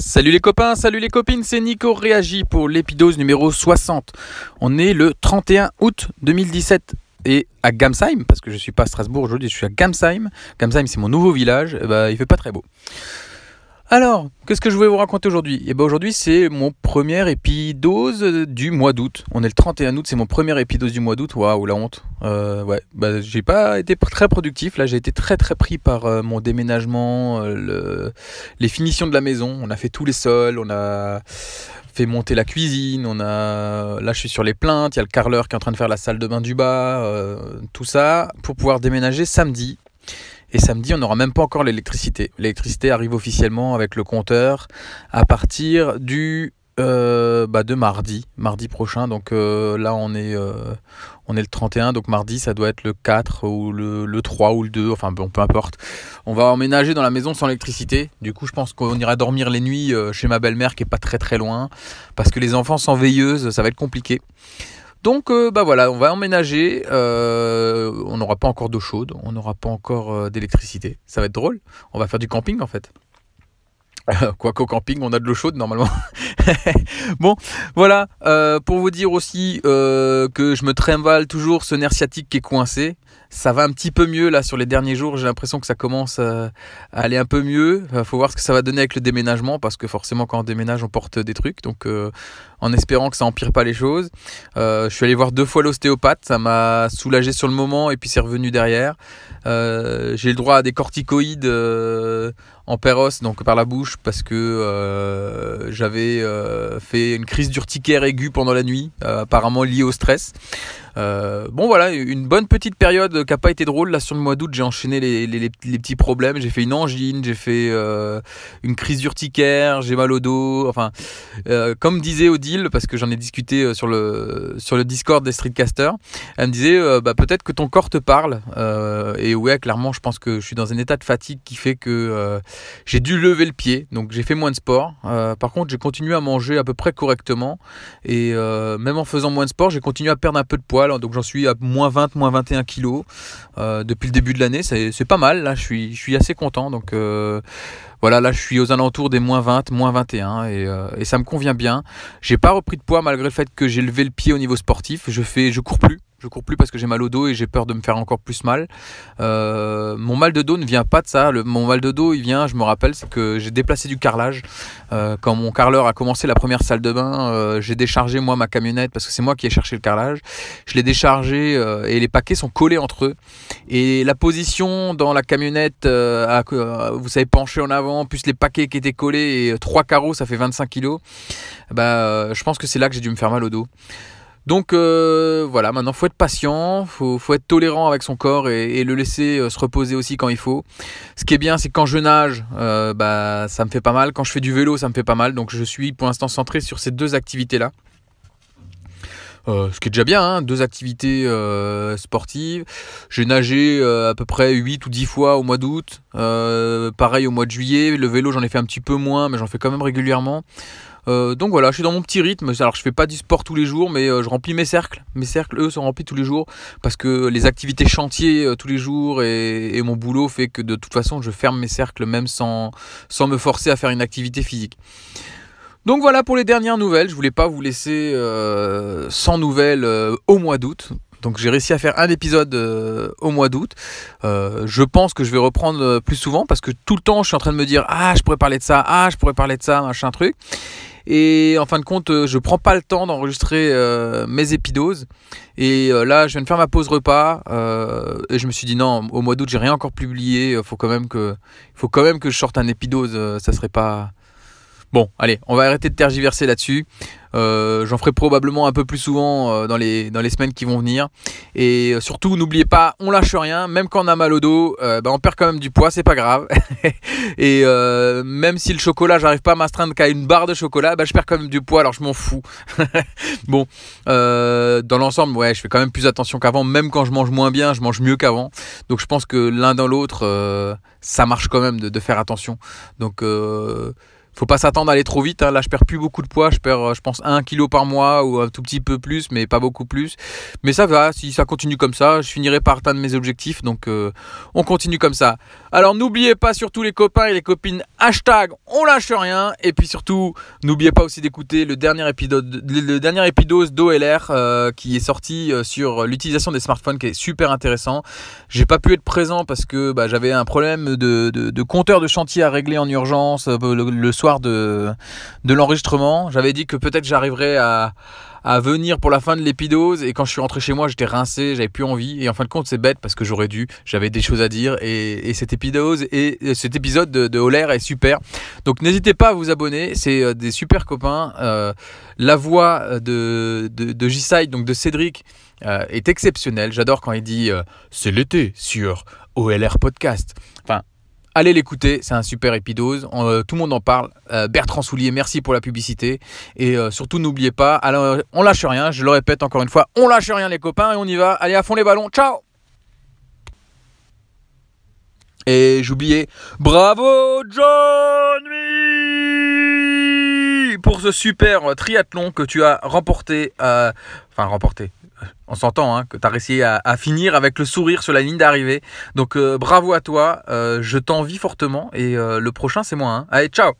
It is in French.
Salut les copains, salut les copines, c'est Nico Réagi pour l'épidose numéro 60. On est le 31 août 2017 et à Gamsheim, parce que je suis pas à Strasbourg aujourd'hui, je suis à Gamsheim. Gamsheim c'est mon nouveau village, et bah, il fait pas très beau. Alors, qu'est-ce que je voulais vous raconter aujourd'hui? Eh ben aujourd'hui, c'est mon premier épidose du mois d'août. On est le 31 août, c'est mon premier épidose du mois d'août. Waouh, la honte. Euh, ouais, bah, j'ai pas été très productif. Là, j'ai été très très pris par euh, mon déménagement, euh, les finitions de la maison. On a fait tous les sols, on a fait monter la cuisine, on a là je suis sur les plaintes, il y a le carreleur qui est en train de faire la salle de bain du bas, tout ça pour pouvoir déménager samedi. Et samedi, on n'aura même pas encore l'électricité. L'électricité arrive officiellement avec le compteur à partir du euh, bah de mardi, mardi prochain. Donc euh, là, on est, euh, on est le 31, donc mardi, ça doit être le 4 ou le, le, 3 ou le 2, enfin bon, peu importe. On va emménager dans la maison sans électricité. Du coup, je pense qu'on ira dormir les nuits chez ma belle-mère qui est pas très très loin, parce que les enfants sans veilleuse, ça va être compliqué. Donc euh, bah voilà, on va emménager. Euh, on n'aura pas encore d'eau chaude, on n'aura pas encore euh, d'électricité. Ça va être drôle. On va faire du camping en fait. Quoi qu'au camping, on a de l'eau chaude normalement. bon, voilà. pour vous dire aussi que je me trimballe toujours ce nerf sciatique qui est coincé. Ça va un petit peu mieux là sur les derniers jours. J'ai l'impression que ça commence à aller un peu mieux. Il faut voir ce que ça va donner avec le déménagement parce que forcément quand on déménage on porte des trucs. Donc en espérant que ça empire pas les choses. Euh, je suis allé voir deux fois l'ostéopathe, ça m'a soulagé sur le moment et puis c'est revenu derrière. Euh, j'ai le droit à des corticoïdes euh, en péros, donc par la bouche, parce que j'avais fait une crise d'urticaire aiguë pendant la nuit, apparemment liée au stress. Bon voilà, une bonne petite période qui n'a pas été drôle. Là sur le mois d'août, j'ai enchaîné les, petits problèmes. J'ai fait une angine, j'ai fait une crise d'urticaire, j'ai mal au dos. Enfin, comme disait Odile, parce que j'en ai discuté euh, sur le, sur le Discord des Streetcasters. Elle me disait euh, bah, peut-être que ton corps te parle. Euh, et ouais, clairement, je pense que je suis dans un état de fatigue qui fait que j'ai dû lever le pied. Donc j'ai fait moins de sport. par contre, j'ai continué à manger à peu près correctement. Et même en faisant moins de sport, j'ai continué à perdre un peu de poids. Donc j'en suis à moins 20, moins 21 kilos depuis le début de l'année. C'est pas mal. Je suis, assez content. Donc voilà, là je suis aux alentours des moins 20, moins 21 et, euh, et ça me convient bien. J'ai pas repris de poids malgré le fait que j'ai levé le pied au niveau sportif. Je fais, je cours plus. Je cours plus parce que j'ai mal au dos et j'ai peur de me faire encore plus mal. Euh, mon mal de dos ne vient pas de ça. Mon mal de dos, il vient, je me rappelle, c'est que j'ai déplacé du carrelage. Euh, quand mon carreleur a commencé la première salle de bain, euh, j'ai déchargé moi ma camionnette parce que c'est moi qui ai cherché le carrelage. Je l'ai déchargé et les paquets sont collés entre eux. Et la position dans la camionnette, vous savez, penché en avant, plus les paquets qui étaient collés et trois carreaux, ça fait 25 kilos. Bah, je pense que c'est là que j'ai dû me faire mal au dos. Donc euh, voilà, maintenant faut être patient, faut, faut être tolérant avec son corps et, le laisser euh, se reposer aussi quand il faut. Ce qui est bien, c'est quand je nage, euh, bah ça me fait pas mal. Quand je fais du vélo, ça me fait pas mal. Donc je suis pour l'instant centré sur ces deux activités-là. ce qui est déjà bien, hein, deux activités sportives. J'ai nagé à peu près 8 ou 10 fois au mois d'août. pareil au mois de juillet. Le vélo, j'en ai fait un petit peu moins, mais j'en fais quand même régulièrement. Euh, donc voilà, je suis dans mon petit rythme. Alors je fais pas du sport tous les jours, mais euh, je remplis mes cercles. Mes cercles, eux, sont remplis tous les jours parce que les activités chantiers euh, tous les jours et, mon boulot fait que de toute façon, je ferme mes cercles même sans, sans me forcer à faire une activité physique. Donc voilà pour les dernières nouvelles. Je voulais pas vous laisser sans nouvelles au mois d'août. Donc j'ai réussi à faire un épisode au mois d'août. je pense que je vais reprendre plus souvent parce que tout le temps je suis en train de me dire ah je pourrais parler de ça, ah je pourrais parler de ça, machin truc. Et en fin de compte, euh, je prends pas le temps d'enregistrer euh, mes épidoses. Et euh, là, je viens de faire ma pause repas. et je me suis dit non, au mois d'août, j'ai rien encore publié. Faut faut quand même que je sorte un épidose. ça serait pas. Bon, allez, on va arrêter de tergiverser là-dessus. Euh, j'en ferai probablement un peu plus souvent euh, dans, les, semaines qui vont venir. Et euh, surtout, n'oubliez pas, on lâche rien. Même quand on a mal au dos, bah, on perd quand même du poids, c'est pas grave. et même si le chocolat, j'arrive pas à m'astreindre qu'à une barre de chocolat, bah, je perds quand même du poids, alors je m'en fous. bon, dans l'ensemble, ouais, je fais quand même plus attention qu'avant. Même quand je mange moins bien, je mange mieux qu'avant. Donc je pense que l'un dans l'autre, ça marche quand même de faire attention. Donc faut pas s'attendre à aller trop vite. Hein. Là, je perds plus beaucoup de poids. Je perds, euh, je pense, 1 kg par mois ou un tout petit peu plus, mais pas beaucoup plus. Mais ça va. Si ça continue comme ça, je finirai par atteindre mes objectifs. Donc, euh, on continue comme ça. Alors, n'oubliez pas, surtout les copains et les copines Hashtag on lâche rien. Et puis surtout, n'oubliez pas aussi d'écouter le dernier épisode, le dernier épisode d'OLR euh, qui est sorti sur l'utilisation des smartphones qui est super intéressant. J'ai pas pu être présent parce que bah, j'avais un problème de, compteur de chantier à régler en urgence soir de, de l'enregistrement. J'avais dit que peut-être j'arriverais à à venir pour la fin de l'épidose et quand je suis rentré chez moi j'étais rincé, j'avais plus envie et en fin de compte c'est bête parce que j'aurais dû, j'avais des choses à dire et, et cette épidose et, cet épisode de, de est super. Donc n'hésitez pas à vous abonner, c'est euh, des super copains. Euh, la voix de, de, de G-Side, donc de Cédric, euh, est exceptionnelle. J'adore quand il dit c'est l'été sur OLR Podcast. Enfin, Allez l'écouter, c'est un super épidose, euh, tout le monde en parle. Euh, Bertrand Soulier, merci pour la publicité. Et euh, surtout, n'oubliez pas, alors, on lâche rien, je le répète encore une fois, on lâche rien les copains et on y va. Allez à fond les ballons, ciao Et j'oubliais, bravo John pour ce super triathlon que tu as remporté, enfin remporté, on s'entend, hein, que tu as réussi à, finir avec le sourire sur la ligne d'arrivée. Donc euh, bravo à toi, euh, je t'envie fortement et euh, le prochain c'est moi. Hein. Allez, ciao